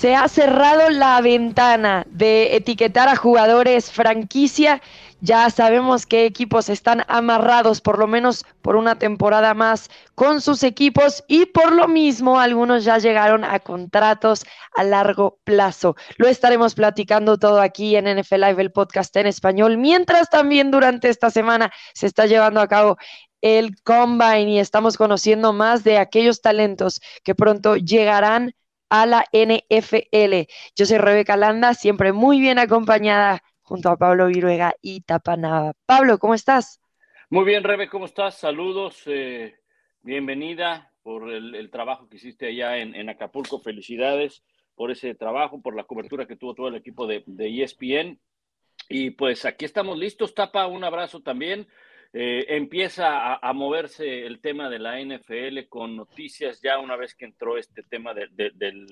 Se ha cerrado la ventana de etiquetar a jugadores franquicia. Ya sabemos qué equipos están amarrados por lo menos por una temporada más con sus equipos y por lo mismo algunos ya llegaron a contratos a largo plazo. Lo estaremos platicando todo aquí en NFL Live, el podcast en español, mientras también durante esta semana se está llevando a cabo el combine y estamos conociendo más de aquellos talentos que pronto llegarán a la NFL. Yo soy Rebeca Landa, siempre muy bien acompañada junto a Pablo Viruega y Tapanaba. Pablo, ¿cómo estás? Muy bien, Rebe, ¿cómo estás? Saludos, eh, bienvenida por el, trabajo que hiciste allá en, Acapulco. Felicidades por ese trabajo, por la cobertura que tuvo todo el equipo de, de ESPN. Y pues aquí estamos listos, Tapa, un abrazo también. Eh, empieza a, moverse el tema de la NFL con noticias ya una vez que entró este tema de,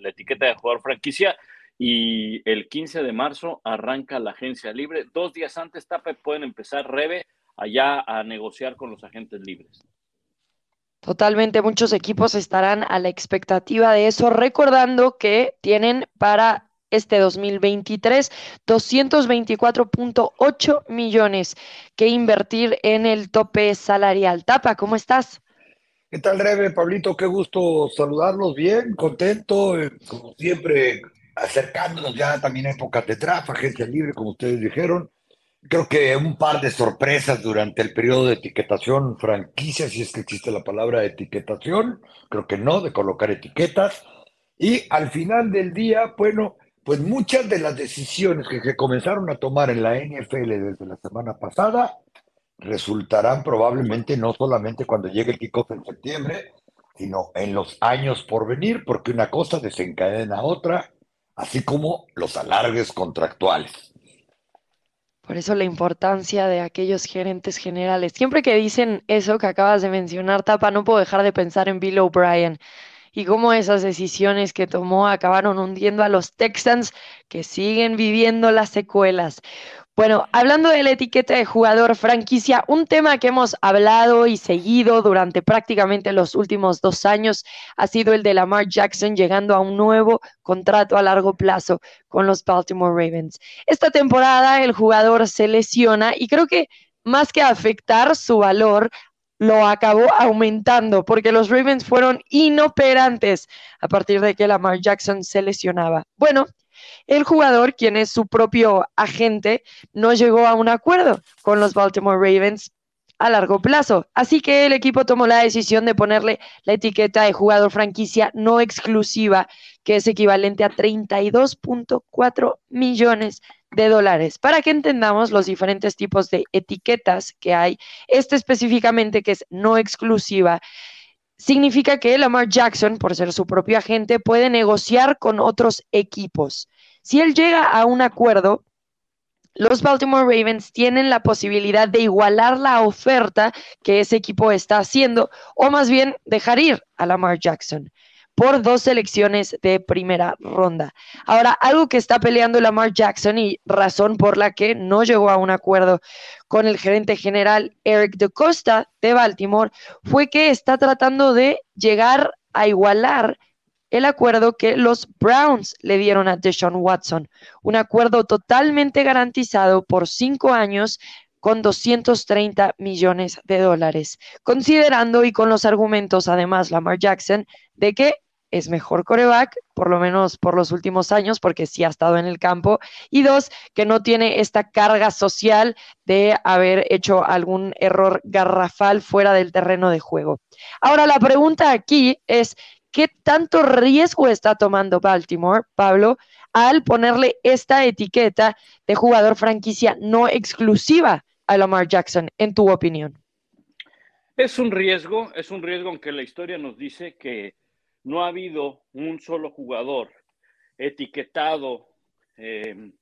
la etiqueta de jugador franquicia y el 15 de marzo arranca la agencia libre. Dos días antes, Tape, pueden empezar Rebe allá a negociar con los agentes libres. Totalmente, muchos equipos estarán a la expectativa de eso, recordando que tienen para este 2023, 224.8 millones que invertir en el tope salarial. Tapa, ¿cómo estás? ¿Qué tal, Rebe? Pablito, qué gusto saludarlos. Bien, contento, eh, como siempre, acercándonos ya también a épocas de agencia libre, como ustedes dijeron. Creo que un par de sorpresas durante el periodo de etiquetación franquicia, si es que existe la palabra etiquetación, creo que no, de colocar etiquetas. Y al final del día, bueno, pues muchas de las decisiones que se comenzaron a tomar en la NFL desde la semana pasada resultarán probablemente no solamente cuando llegue el kickoff en septiembre, sino en los años por venir, porque una cosa desencadena otra, así como los alargues contractuales. Por eso la importancia de aquellos gerentes generales. Siempre que dicen eso que acabas de mencionar, Tapa, no puedo dejar de pensar en Bill O'Brien y cómo esas decisiones que tomó acabaron hundiendo a los Texans que siguen viviendo las secuelas. Bueno, hablando de la etiqueta de jugador franquicia, un tema que hemos hablado y seguido durante prácticamente los últimos dos años ha sido el de Lamar Jackson llegando a un nuevo contrato a largo plazo con los Baltimore Ravens. Esta temporada el jugador se lesiona y creo que más que afectar su valor, lo acabó aumentando porque los Ravens fueron inoperantes a partir de que Lamar Jackson se lesionaba. Bueno, el jugador, quien es su propio agente, no llegó a un acuerdo con los Baltimore Ravens a largo plazo. Así que el equipo tomó la decisión de ponerle la etiqueta de jugador franquicia no exclusiva, que es equivalente a 32.4 millones de dólares, para que entendamos los diferentes tipos de etiquetas que hay. Este específicamente, que es no exclusiva, significa que Lamar Jackson, por ser su propio agente, puede negociar con otros equipos. Si él llega a un acuerdo, los Baltimore Ravens tienen la posibilidad de igualar la oferta que ese equipo está haciendo o más bien dejar ir a Lamar Jackson por dos selecciones de primera ronda. Ahora, algo que está peleando Lamar Jackson y razón por la que no llegó a un acuerdo con el gerente general Eric DeCosta de Baltimore fue que está tratando de llegar a igualar el acuerdo que los Browns le dieron a Deshaun Watson, un acuerdo totalmente garantizado por cinco años con 230 millones de dólares, considerando y con los argumentos además Lamar Jackson de que es mejor coreback, por lo menos por los últimos años, porque sí ha estado en el campo, y dos, que no tiene esta carga social de haber hecho algún error garrafal fuera del terreno de juego. Ahora, la pregunta aquí es, ¿qué tanto riesgo está tomando Baltimore, Pablo, al ponerle esta etiqueta de jugador franquicia no exclusiva a Lamar Jackson, en tu opinión? Es un riesgo, es un riesgo aunque la historia nos dice que no ha habido un solo jugador etiquetado eh,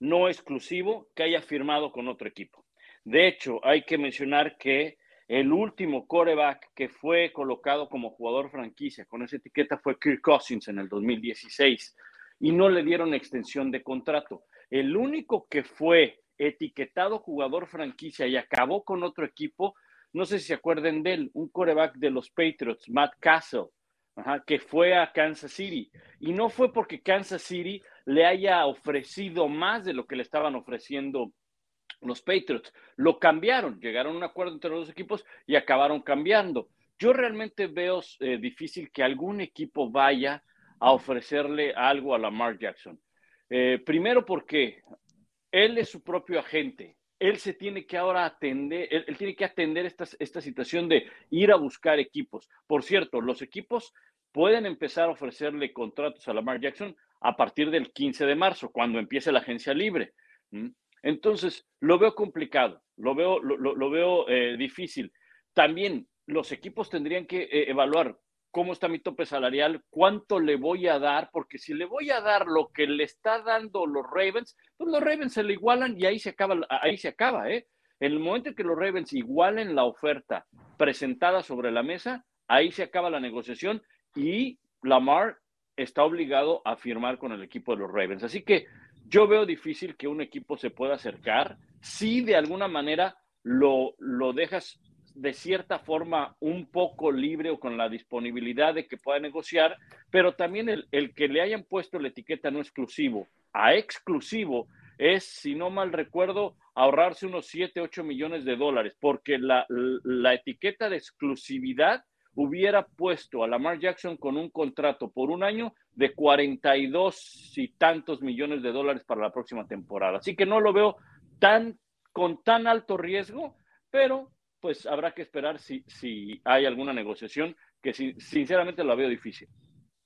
no exclusivo que haya firmado con otro equipo. De hecho, hay que mencionar que el último coreback que fue colocado como jugador franquicia con esa etiqueta fue Kirk Cousins en el 2016 y no le dieron extensión de contrato. El único que fue etiquetado jugador franquicia y acabó con otro equipo, no sé si se acuerden de él, un coreback de los Patriots, Matt Castle, que fue a Kansas City. Y no fue porque Kansas City le haya ofrecido más de lo que le estaban ofreciendo los Patriots. Lo cambiaron, llegaron a un acuerdo entre los dos equipos y acabaron cambiando. Yo realmente veo eh, difícil que algún equipo vaya a ofrecerle algo a Lamar Jackson. Eh, primero porque él es su propio agente. Él se tiene que ahora atender, él, tiene que atender esta, esta situación de ir a buscar equipos. Por cierto, los equipos pueden empezar a ofrecerle contratos a Lamar Jackson a partir del 15 de marzo, cuando empiece la agencia libre. Entonces, lo veo complicado, lo veo, lo, veo eh, difícil. También los equipos tendrían que eh, evaluar cómo está mi tope salarial, cuánto le voy a dar, porque si le voy a dar lo que le está dando los Ravens, pues los Ravens se le igualan y ahí se acaba, ahí se acaba, ¿eh? En el momento en que los Ravens igualen la oferta presentada sobre la mesa, ahí se acaba la negociación y Lamar está obligado a firmar con el equipo de los Ravens. Así que yo veo difícil que un equipo se pueda acercar si de alguna manera lo, lo dejas de cierta forma un poco libre o con la disponibilidad de que pueda negociar, pero también el, el, que le hayan puesto la etiqueta no exclusivo a exclusivo es, si no mal recuerdo, ahorrarse unos 7, 8 millones de dólares, porque la, la etiqueta de exclusividad hubiera puesto a Lamar Jackson con un contrato por un año de 42 y tantos millones de dólares para la próxima temporada. Así que no lo veo tan con tan alto riesgo, pero pues habrá que esperar si, si hay alguna negociación que sinceramente lo veo difícil.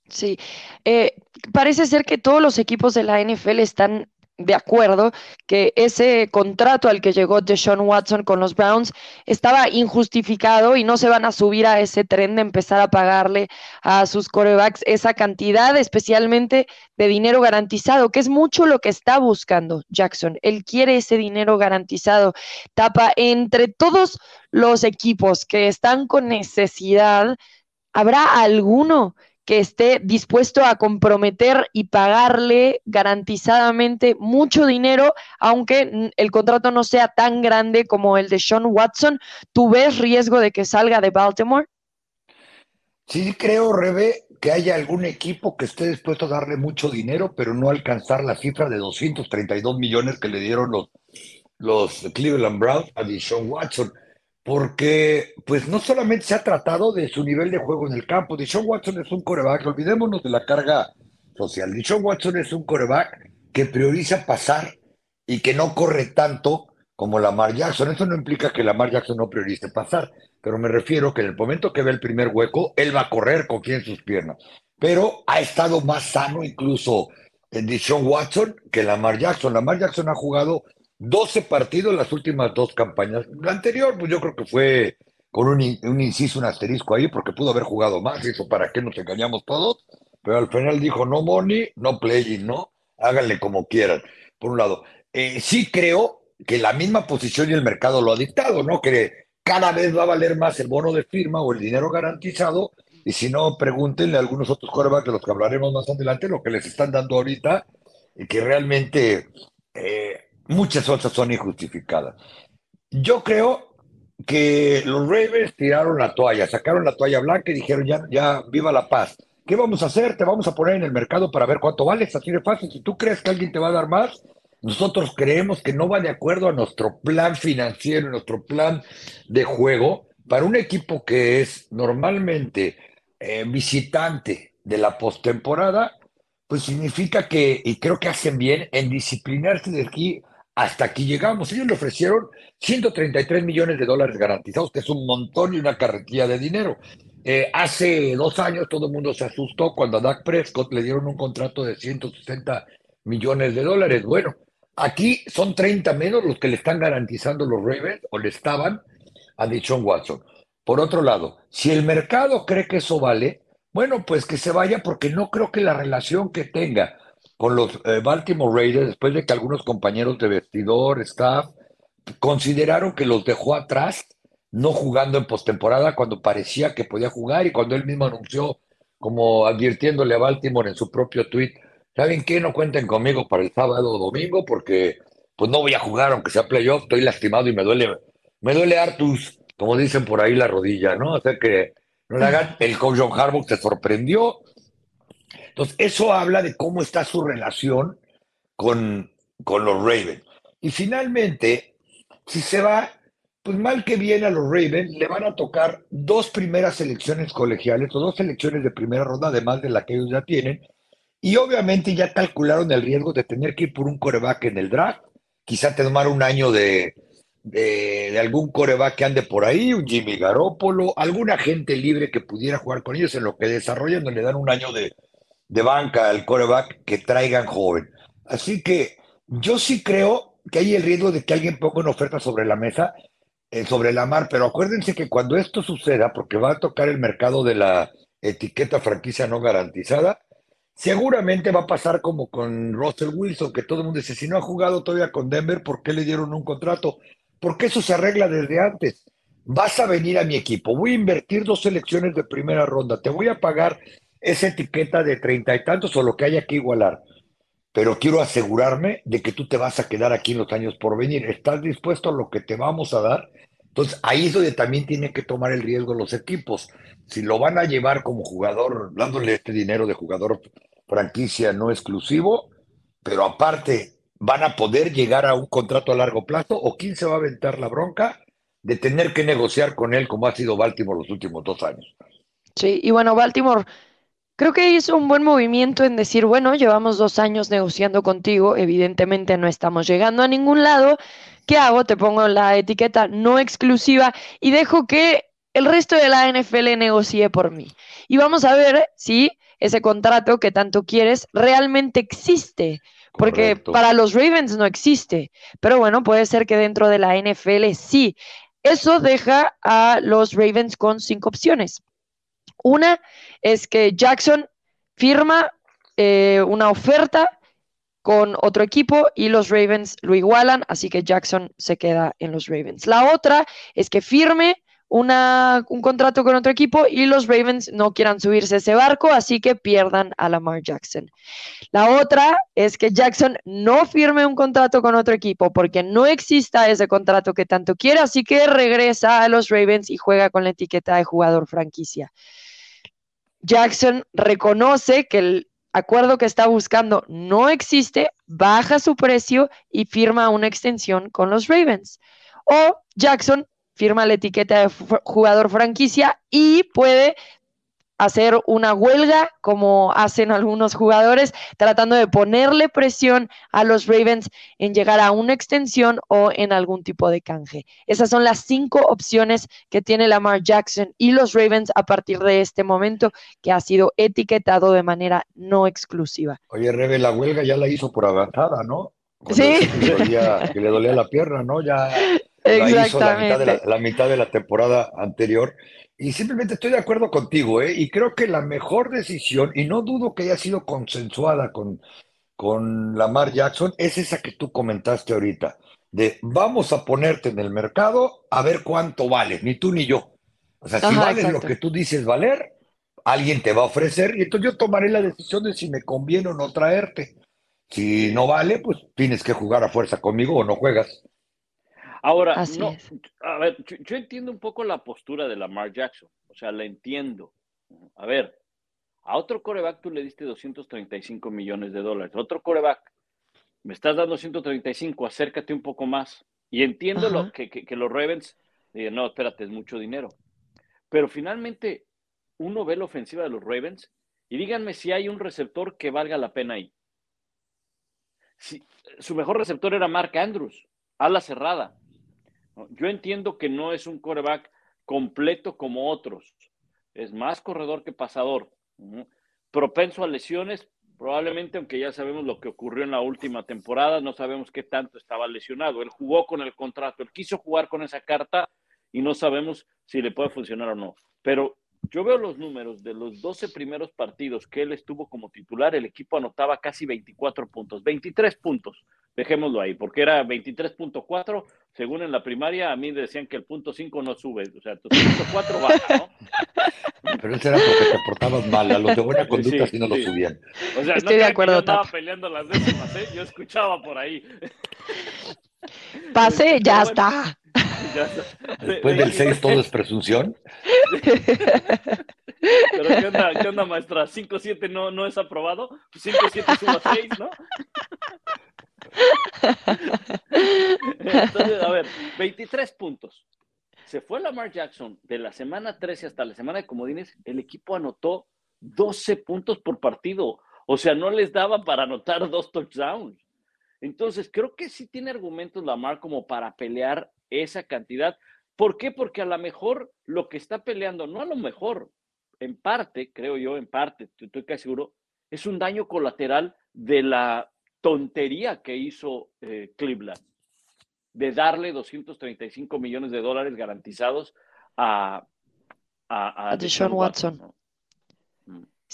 Sí, eh, parece ser que todos los equipos de la NFL están de acuerdo que ese contrato al que llegó Deshaun Watson con los Browns estaba injustificado y no se van a subir a ese tren de empezar a pagarle a sus corebacks esa cantidad, especialmente de dinero garantizado, que es mucho lo que está buscando Jackson. Él quiere ese dinero garantizado. Tapa entre todos los equipos que están con necesidad, ¿habrá alguno? Que esté dispuesto a comprometer y pagarle garantizadamente mucho dinero, aunque el contrato no sea tan grande como el de Sean Watson. ¿Tú ves riesgo de que salga de Baltimore? Sí, creo, Rebe, que haya algún equipo que esté dispuesto a darle mucho dinero, pero no alcanzar la cifra de 232 millones que le dieron los, los Cleveland Browns a Sean Watson porque pues no solamente se ha tratado de su nivel de juego en el campo, Dishon Watson es un coreback, olvidémonos de la carga social, Dishon Watson es un coreback que prioriza pasar y que no corre tanto como Lamar Jackson. Eso no implica que Lamar Jackson no priorice pasar, pero me refiero que en el momento que ve el primer hueco, él va a correr con quien sus piernas. Pero ha estado más sano incluso en Dishon Watson que Lamar Jackson. Lamar Jackson ha jugado 12 partidos en las últimas dos campañas. La anterior, pues yo creo que fue con un, inciso, un asterisco ahí, porque pudo haber jugado más, eso para qué nos engañamos todos, pero al final dijo no money, no playing, ¿no? Háganle como quieran, por un lado. Eh, sí creo que la misma posición y el mercado lo ha dictado, ¿no? Que cada vez va a valer más el bono de firma o el dinero garantizado, y si no, pregúntenle a algunos otros corebacks de los que hablaremos más adelante, lo que les están dando ahorita, y que realmente eh, muchas otras son injustificadas. Yo creo que los Ravens tiraron la toalla, sacaron la toalla blanca y dijeron, ya, ya, viva la paz. ¿Qué vamos a hacer? Te vamos a poner en el mercado para ver cuánto vale. así de fácil. Si tú crees que alguien te va a dar más, nosotros creemos que no va de acuerdo a nuestro plan financiero, nuestro plan de juego. Para un equipo que es normalmente eh, visitante de la postemporada, pues significa que, y creo que hacen bien en disciplinarse de aquí hasta aquí llegamos. Ellos le ofrecieron 133 millones de dólares garantizados, que es un montón y una carretilla de dinero. Eh, hace dos años todo el mundo se asustó cuando a Dak Prescott le dieron un contrato de 160 millones de dólares. Bueno, aquí son 30 menos los que le están garantizando los Ravens o le estaban a Dichon Watson. Por otro lado, si el mercado cree que eso vale, bueno, pues que se vaya porque no creo que la relación que tenga con los eh, Baltimore Raiders después de que algunos compañeros de vestidor, staff, consideraron que los dejó atrás, no jugando en postemporada cuando parecía que podía jugar y cuando él mismo anunció, como advirtiéndole a Baltimore en su propio tweet, ¿saben qué? No cuenten conmigo para el sábado o domingo porque pues no voy a jugar aunque sea playoff, estoy lastimado y me duele, me duele Artus, como dicen por ahí la rodilla, ¿no? O sea que no. El coach John Harbaugh se sorprendió. Entonces, eso habla de cómo está su relación con, con los Ravens. Y finalmente, si se va, pues mal que viene a los Ravens, le van a tocar dos primeras selecciones colegiales o dos selecciones de primera ronda, además de la que ellos ya tienen. Y obviamente ya calcularon el riesgo de tener que ir por un coreback en el draft. Quizá tomar un año de, de, algún coreback que ande por ahí, un Jimmy Garoppolo, alguna gente libre que pudiera jugar con ellos en lo que desarrollan, le dan un año de, de banca al coreback que traigan joven. Así que yo sí creo que hay el riesgo de que alguien ponga una oferta sobre la mesa eh, sobre la mar, pero acuérdense que cuando esto suceda, porque va a tocar el mercado de la etiqueta franquicia no garantizada, seguramente va a pasar como con Russell Wilson, que todo el mundo dice, si no ha jugado todavía con Denver, ¿por qué le dieron un contrato? Porque eso se arregla desde antes. Vas a venir a mi equipo, voy a invertir dos selecciones de primera ronda, te voy a pagar esa etiqueta de treinta y tantos o lo que haya que igualar pero quiero asegurarme de que tú te vas a quedar aquí en los años por venir. ¿Estás dispuesto a lo que te vamos a dar? Entonces, ahí es donde también tienen que tomar el riesgo los equipos. Si lo van a llevar como jugador, dándole este dinero de jugador franquicia no exclusivo, pero aparte van a poder llegar a un contrato a largo plazo, o quién se va a aventar la bronca de tener que negociar con él como ha sido Baltimore los últimos dos años. Sí, y bueno, Baltimore Creo que hizo un buen movimiento en decir, bueno, llevamos dos años negociando contigo, evidentemente no estamos llegando a ningún lado. ¿Qué hago? Te pongo la etiqueta no exclusiva y dejo que el resto de la NFL negocie por mí. Y vamos a ver si ese contrato que tanto quieres realmente existe. Porque para los Ravens no existe. Pero bueno, puede ser que dentro de la NFL sí. Eso deja a los Ravens con cinco opciones. Una es que Jackson firma eh, una oferta con otro equipo y los Ravens lo igualan, así que Jackson se queda en los Ravens. La otra es que firme una, un contrato con otro equipo y los Ravens no quieran subirse a ese barco, así que pierdan a Lamar Jackson. La otra es que Jackson no firme un contrato con otro equipo porque no exista ese contrato que tanto quiere, así que regresa a los Ravens y juega con la etiqueta de jugador franquicia. Jackson reconoce que el acuerdo que está buscando no existe, baja su precio y firma una extensión con los Ravens. O Jackson firma la etiqueta de jugador franquicia y puede hacer una huelga, como hacen algunos jugadores, tratando de ponerle presión a los Ravens en llegar a una extensión o en algún tipo de canje. Esas son las cinco opciones que tiene Lamar Jackson y los Ravens a partir de este momento, que ha sido etiquetado de manera no exclusiva. Oye, Rebe, la huelga ya la hizo por avanzada, ¿no? sí. que le dolía la pierna, ¿no? Ya la hizo la mitad, de la, la mitad de la temporada anterior. Y simplemente estoy de acuerdo contigo, ¿eh? Y creo que la mejor decisión, y no dudo que haya sido consensuada con, con Lamar Jackson, es esa que tú comentaste ahorita, de vamos a ponerte en el mercado a ver cuánto vales, ni tú ni yo. O sea, si vales lo que tú dices valer, alguien te va a ofrecer y entonces yo tomaré la decisión de si me conviene o no traerte. Si no vale, pues tienes que jugar a fuerza conmigo o no juegas. Ahora, no, a ver, yo, entiendo un poco la postura de Lamar Jackson, o sea, la entiendo. A ver, a otro coreback tú le diste 235 millones de dólares, otro coreback, me estás dando 135, acércate un poco más. Y entiendo lo, que, que, los Ravens digan, no, espérate, es mucho dinero. Pero finalmente, uno ve la ofensiva de los Ravens y díganme si hay un receptor que valga la pena ahí. Si, su mejor receptor era Mark Andrews, ala cerrada. Yo entiendo que no es un coreback completo como otros. Es más corredor que pasador. Propenso a lesiones, probablemente, aunque ya sabemos lo que ocurrió en la última temporada, no sabemos qué tanto estaba lesionado. Él jugó con el contrato, él quiso jugar con esa carta y no sabemos si le puede funcionar o no. Pero yo veo los números de los 12 primeros partidos que él estuvo como titular, el equipo anotaba casi 24 puntos, 23 puntos, dejémoslo ahí, porque era 23.4, según en la primaria, a mí decían que el punto 5 no sube, o sea, tu punto 4 baja, ¿no? Pero eso era porque te portabas mal, a los de buena conducta sí, no lo subían. O sea, Estoy no de acuerdo, yo estaba peleando las décimas, ¿eh? yo escuchaba por ahí. Pase, ya está. Después del 6 todo es presunción. Pero ¿qué onda, qué onda maestra? ¿5-7 no, no es aprobado? 5-7 pues suma 6, ¿no? Entonces, a ver, 23 puntos. Se fue Lamar Jackson de la semana 13 hasta la semana de comodines, el equipo anotó 12 puntos por partido. O sea, no les daba para anotar dos touchdowns. Entonces, creo que sí tiene argumentos Lamar como para pelear esa cantidad. ¿Por qué? Porque a lo mejor lo que está peleando, no a lo mejor, en parte, creo yo, en parte, estoy casi seguro, es un daño colateral de la tontería que hizo eh, Cleveland de darle 235 millones de dólares garantizados a, a, Deshaun Watson.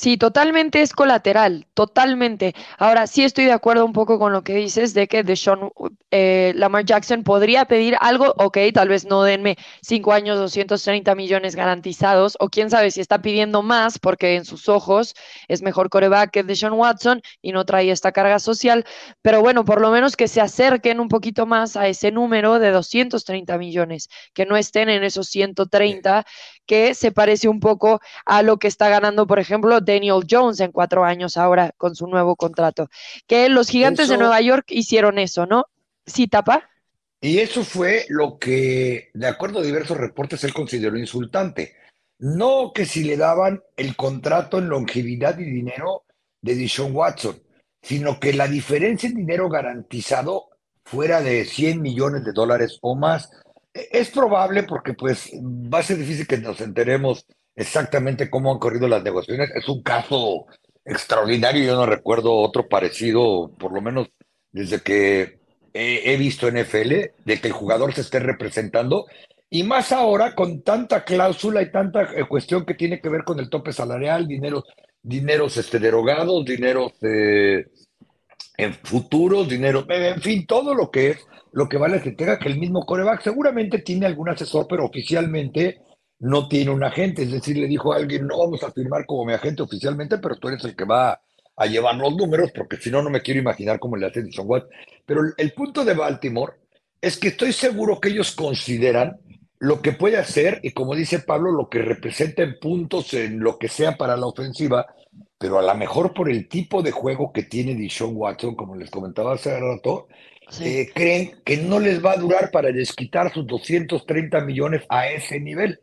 Sí, totalmente es colateral, totalmente. Ahora sí estoy de acuerdo un poco con lo que dices de que Deshaun eh, Lamar Jackson podría pedir algo, ok, tal vez no denme cinco años, 230 millones garantizados, o quién sabe si está pidiendo más porque en sus ojos es mejor coreback que Deshaun Watson y no trae esta carga social, pero bueno, por lo menos que se acerquen un poquito más a ese número de 230 millones, que no estén en esos 130 que se parece un poco a lo que está ganando, por ejemplo, Daniel Jones en cuatro años ahora con su nuevo contrato. Que los gigantes de Nueva York hicieron eso, ¿no? Sí, tapa. Y eso fue lo que, de acuerdo a diversos reportes, él consideró insultante. No que si le daban el contrato en longevidad y dinero de Dishon Watson, sino que la diferencia en dinero garantizado fuera de 100 millones de dólares o más. Es probable porque pues va a ser difícil que nos enteremos exactamente cómo han corrido las negociaciones. Es un caso extraordinario, yo no recuerdo otro parecido, por lo menos desde que he, visto NFL, de que el jugador se esté representando. Y más ahora con tanta cláusula y tanta eh, cuestión que tiene que ver con el tope salarial, dinero, dineros este, derogados, dineros eh, en futuros, dinero, en fin, todo lo que es lo que vale es que tenga que el mismo coreback seguramente tiene algún asesor, pero oficialmente no tiene un agente. Es decir, le dijo a alguien, no vamos a firmar como mi agente oficialmente, pero tú eres el que va a llevar los números, porque si no, no me quiero imaginar cómo le hace Dishon Watt. Pero el punto de Baltimore es que estoy seguro que ellos consideran lo que puede hacer y como dice Pablo, lo que representa en puntos en lo que sea para la ofensiva, pero a lo mejor por el tipo de juego que tiene Dishon Watson, como les comentaba hace rato, eh, creen que no les va a durar para desquitar sus 230 millones a ese nivel.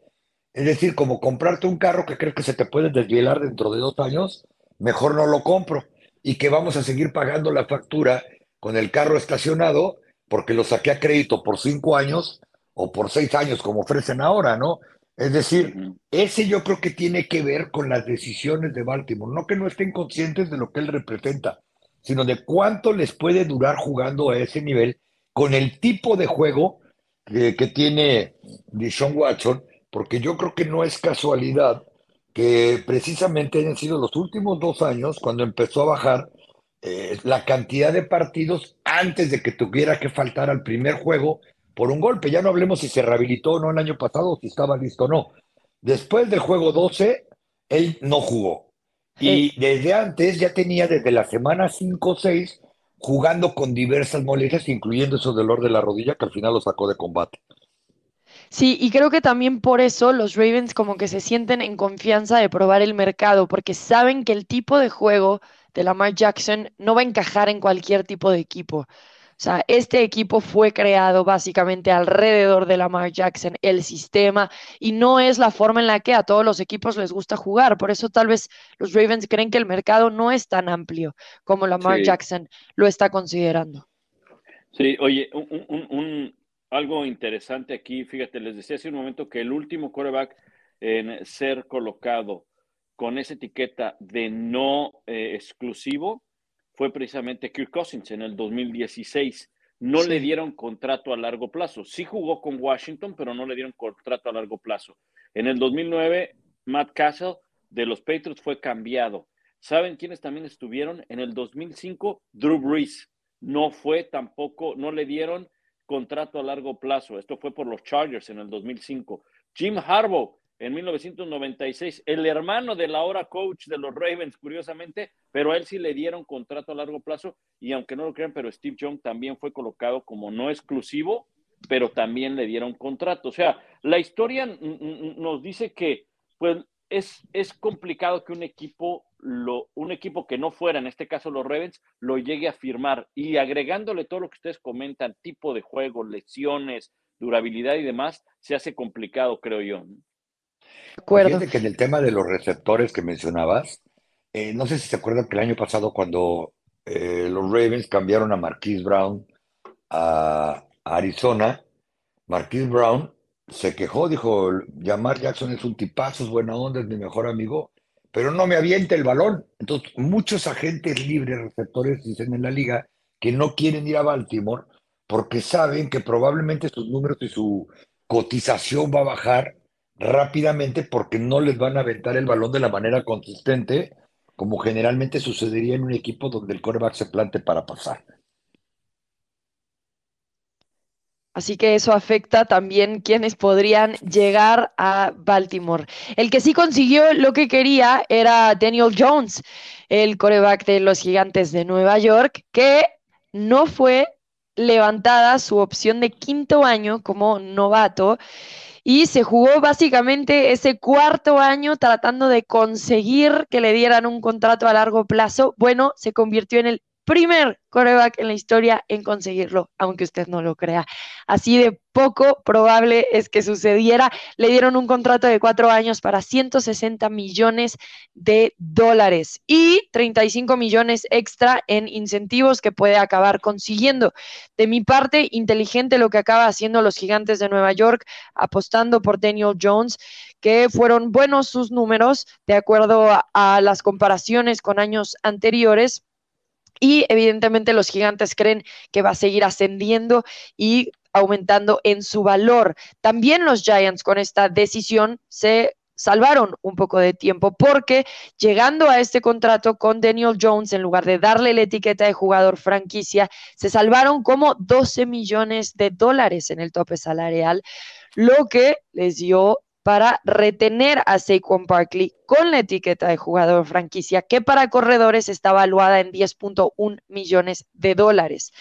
Es decir, como comprarte un carro que crees que se te puede desvielar dentro de dos años, mejor no lo compro y que vamos a seguir pagando la factura con el carro estacionado porque lo saqué a crédito por cinco años o por seis años como ofrecen ahora, ¿no? Es decir, ese yo creo que tiene que ver con las decisiones de Baltimore, no que no estén conscientes de lo que él representa, sino de cuánto les puede durar jugando a ese nivel con el tipo de juego que, tiene Deshaun Watson, porque yo creo que no es casualidad que precisamente hayan sido los últimos dos años cuando empezó a bajar eh, la cantidad de partidos antes de que tuviera que faltar al primer juego por un golpe. Ya no hablemos si se rehabilitó o no el año pasado, si estaba listo o no. Después del juego 12, él no jugó. Y desde antes ya tenía desde la semana 5 o 6 jugando con diversas molestias, incluyendo eso dolor de la rodilla que al final lo sacó de combate. Sí, y creo que también por eso los Ravens como que se sienten en confianza de probar el mercado, porque saben que el tipo de juego de Lamar Jackson no va a encajar en cualquier tipo de equipo. O sea, este equipo fue creado básicamente alrededor de Lamar Jackson, el sistema, y no es la forma en la que a todos los equipos les gusta jugar. Por eso tal vez los Ravens creen que el mercado no es tan amplio como Lamar Jackson lo está considerando. Sí, oye, un, algo interesante aquí, fíjate, les decía hace un momento que el último quarterback en ser colocado con esa etiqueta de no eh, exclusivo fue precisamente Kirk Cousins en el 2016. No le dieron contrato a largo plazo. Sí jugó con Washington, pero no le dieron contrato a largo plazo. En el 2009, Matt Castle de los Patriots fue cambiado. ¿Saben quiénes también estuvieron? En el 2005, Drew Brees. No fue tampoco, no le dieron contrato a largo plazo. Esto fue por los Chargers en el 2005. Jim Harbaugh en 1996, el hermano del ahora coach de los Ravens, curiosamente, pero a él sí le dieron contrato a largo plazo y aunque no lo crean, pero Steve Young también fue colocado como no exclusivo pero también le dieron contrato. O sea, la historia nos dice que pues, es, es complicado que un equipo, lo, un equipo que no fuera, en este caso los Ravens, lo llegue a firmar. Y agregándole todo lo que ustedes comentan, tipo de juego, lesiones, durabilidad y demás, se hace complicado, creo yo. Acuerdo. que en el tema de los receptores que mencionabas, eh, no sé si se acuerdan que el año pasado cuando eh, los Ravens cambiaron a Marquise Brown a, Arizona, Marquise Brown se quejó, dijo, Jamar Jackson es un tipazo, es buena onda, es mi mejor amigo, pero no me avienta el balón. Entonces, muchos agentes libres, receptores, dicen en la liga, que no quieren ir a Baltimore porque saben que probablemente sus números y su cotización va a bajar rápidamente porque no les van a aventar el balón de la manera consistente como generalmente sucedería en un equipo donde el coreback se plante para pasar. Así que eso afecta también quienes podrían llegar a Baltimore. El que sí consiguió lo que quería era Daniel Jones, el coreback de los gigantes de Nueva York, que no fue levantada su opción de quinto año como novato y se jugó básicamente ese cuarto año tratando de conseguir que le dieran un contrato a largo plazo. Bueno, se convirtió en el primer coreback en la historia en conseguirlo, aunque usted no lo crea. Así de poco probable es que sucediera. Le dieron un contrato de cuatro años para 160 millones de dólares y 35 millones extra en incentivos que puede acabar consiguiendo. De mi parte, inteligente lo que acaba haciendo los gigantes de Nueva York, apostando por Daniel Jones, que fueron buenos sus números de acuerdo a, las comparaciones con años anteriores y evidentemente los gigantes creen que va a seguir ascendiendo y aumentando en su valor. También los Giants con esta decisión se salvaron un poco de tiempo porque llegando a este contrato con Daniel Jones, en lugar de darle la etiqueta de jugador franquicia, se salvaron como 12 millones de dólares en el tope salarial, lo que les dio para retener a Saquon Barkley con la etiqueta de jugador franquicia, que para corredores está evaluada en 10.1 millones de dólares.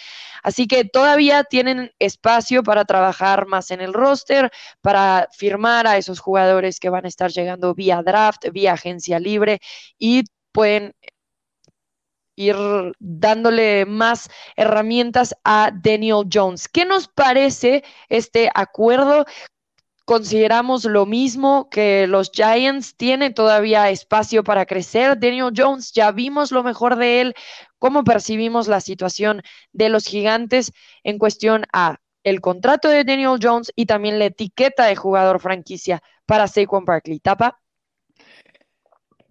Así que todavía tienen espacio para trabajar más en el roster, para firmar a esos jugadores que van a estar llegando vía draft, vía agencia libre y pueden ir dándole más herramientas a Daniel Jones. ¿Qué nos parece este acuerdo? Consideramos lo mismo que los Giants. Tiene todavía espacio para crecer. Daniel Jones, ya vimos lo mejor de él. ¿Cómo percibimos la situación de los gigantes en cuestión a el contrato de Daniel Jones y también la etiqueta de jugador franquicia para Saquon Barkley? ¿Tapa?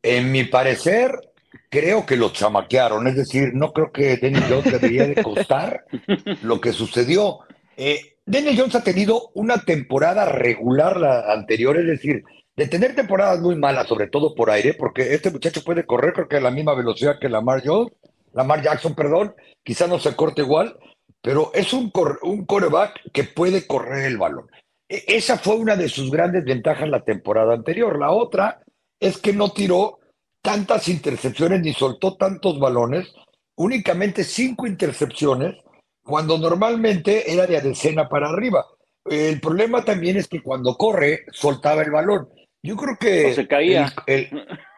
En mi parecer, creo que lo chamaquearon. Es decir, no creo que Daniel Jones debería de costar lo que sucedió. Eh, Daniel Jones ha tenido una temporada regular la anterior, es decir, de tener temporadas muy malas, sobre todo por aire, porque este muchacho puede correr, creo que a la misma velocidad que Lamar Jones, Lamar Jackson, perdón, quizá no se corte igual, pero es un, un coreback que puede correr el balón. E, esa fue una de sus grandes ventajas la temporada anterior. La otra es que no tiró tantas intercepciones ni soltó tantos balones, únicamente cinco intercepciones cuando normalmente era de decena para arriba. El problema también es que cuando corre, soltaba el balón. Yo creo que. se caía.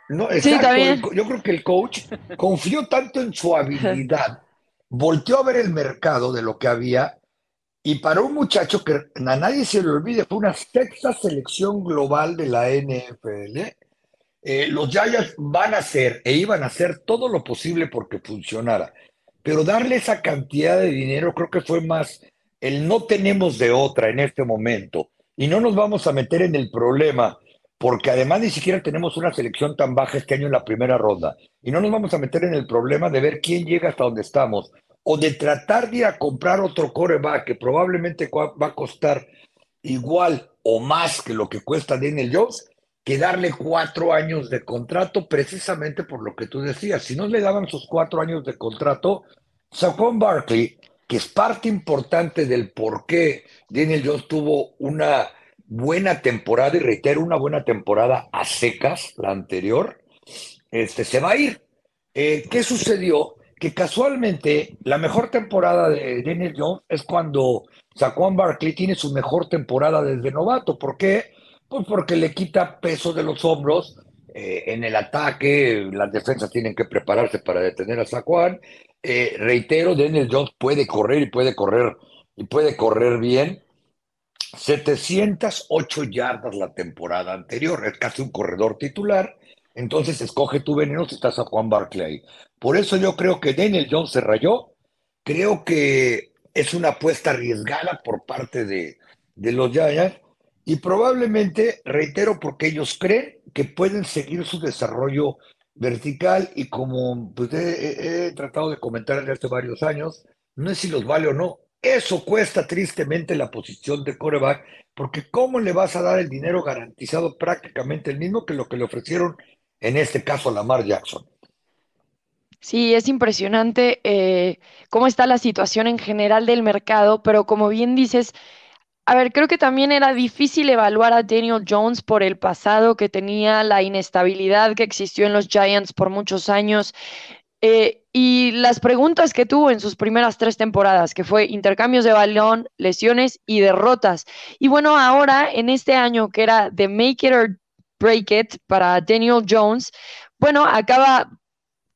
no, exacto, yo creo que el coach confió tanto en su habilidad, volteó a ver el mercado de lo que había, y para un muchacho que a nadie se le olvide, fue una sexta selección global de la NFL. Eh, los Giants van a hacer e iban a hacer todo lo posible porque funcionara pero darle esa cantidad de dinero creo que fue más el no tenemos de otra en este momento. Y no nos vamos a meter en el problema porque además ni siquiera tenemos una selección tan baja este año en la primera ronda. Y no nos vamos a meter en el problema de ver quién llega hasta donde estamos o de tratar de ir a comprar otro coreback que probablemente va a costar igual o más que lo que cuesta Daniel Jones que darle cuatro años de contrato precisamente por lo que tú decías. Si no le daban sus cuatro años de contrato, Saquon Barkley, que es parte importante del por qué Daniel Jones tuvo una buena temporada, y reitero, una buena temporada a secas, la anterior, este, se va a ir. Eh, ¿Qué sucedió? Que casualmente la mejor temporada de Daniel Jones es cuando Saquon Barkley tiene su mejor temporada desde novato. ¿Por qué? Pues porque le quita peso de los hombros eh, en el ataque, las defensas tienen que prepararse para detener a Saquon. Eh, reitero, Daniel Jones puede correr y puede correr y puede correr bien. 708 yardas la temporada anterior, es casi un corredor titular. Entonces escoge tu veneno si estás a Juan Barclay. Por eso yo creo que Daniel Jones se rayó. Creo que es una apuesta arriesgada por parte de, de los Giants y probablemente, reitero, porque ellos creen que pueden seguir su desarrollo vertical y como pues, he, tratado de comentar desde hace varios años, no es si los vale o no. Eso cuesta tristemente la posición de coreback, porque ¿cómo le vas a dar el dinero garantizado prácticamente el mismo que lo que le ofrecieron en este caso a Lamar Jackson? Sí, es impresionante eh, cómo está la situación en general del mercado, pero como bien dices, a ver, creo que también era difícil evaluar a Daniel Jones por el pasado que tenía, la inestabilidad que existió en los Giants por muchos años. Eh, y las preguntas que tuvo en sus primeras tres temporadas, que fue intercambios de balón, lesiones y derrotas. Y bueno, ahora en este año que era de make it or break it para Daniel Jones, bueno, acaba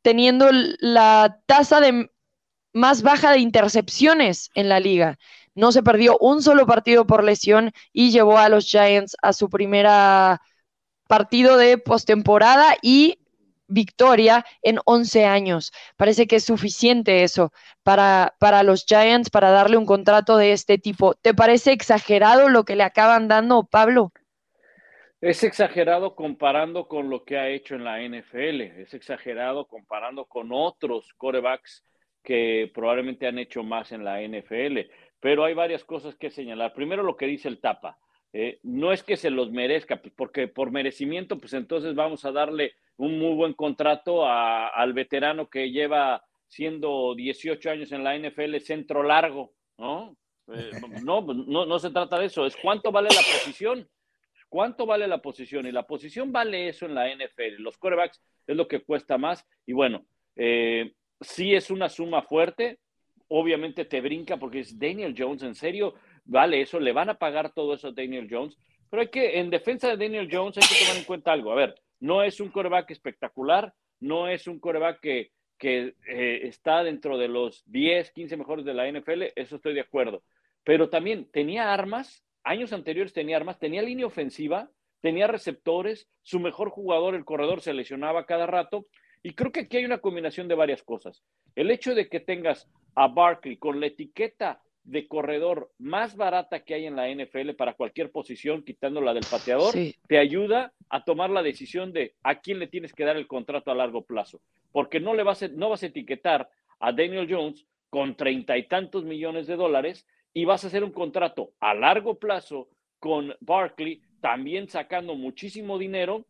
teniendo la tasa de más baja de intercepciones en la liga. No se perdió un solo partido por lesión y llevó a los Giants a su primera partido de postemporada y victoria en 11 años. Parece que es suficiente eso para, para los Giants para darle un contrato de este tipo. ¿Te parece exagerado lo que le acaban dando, Pablo? Es exagerado comparando con lo que ha hecho en la NFL, es exagerado comparando con otros corebacks que probablemente han hecho más en la NFL, pero hay varias cosas que señalar. Primero lo que dice el Tapa, eh, no es que se los merezca, pues, porque por merecimiento, pues entonces vamos a darle un muy buen contrato al veterano que lleva siendo 18 años en la NFL centro largo, ¿no? Eh, no, no, no se trata de eso, es cuánto vale la posición ¿Cuánto vale la posición? Y la posición vale eso en la NFL. Los corebacks es lo que cuesta más. Y bueno, eh, sí es una suma fuerte. Obviamente te brinca porque es Daniel Jones. ¿En serio vale eso? ¿Le van a pagar todo eso a Daniel Jones? Pero hay que, en defensa de Daniel Jones, hay que tomar en cuenta algo. A ver, no es un coreback espectacular, no es un coreback que, que eh, está dentro de los 10, 15 mejores de la NFL, eso estoy de acuerdo. Pero también tenía armas años anteriores tenía armas, tenía línea ofensiva, tenía receptores, su mejor jugador, el corredor, se lesionaba cada rato. Y creo que aquí hay una combinación de varias cosas. El hecho de que tengas a Barkley con la etiqueta de corredor más barata que hay en la NFL para cualquier posición, quitando la del pateador, te ayuda a tomar la decisión de a quién le tienes que dar el contrato a largo plazo. Porque no le vas a, no vas a etiquetar a Daniel Jones con treinta y tantos millones de dólares y vas a hacer un contrato a largo plazo con Barkley, también sacando muchísimo dinero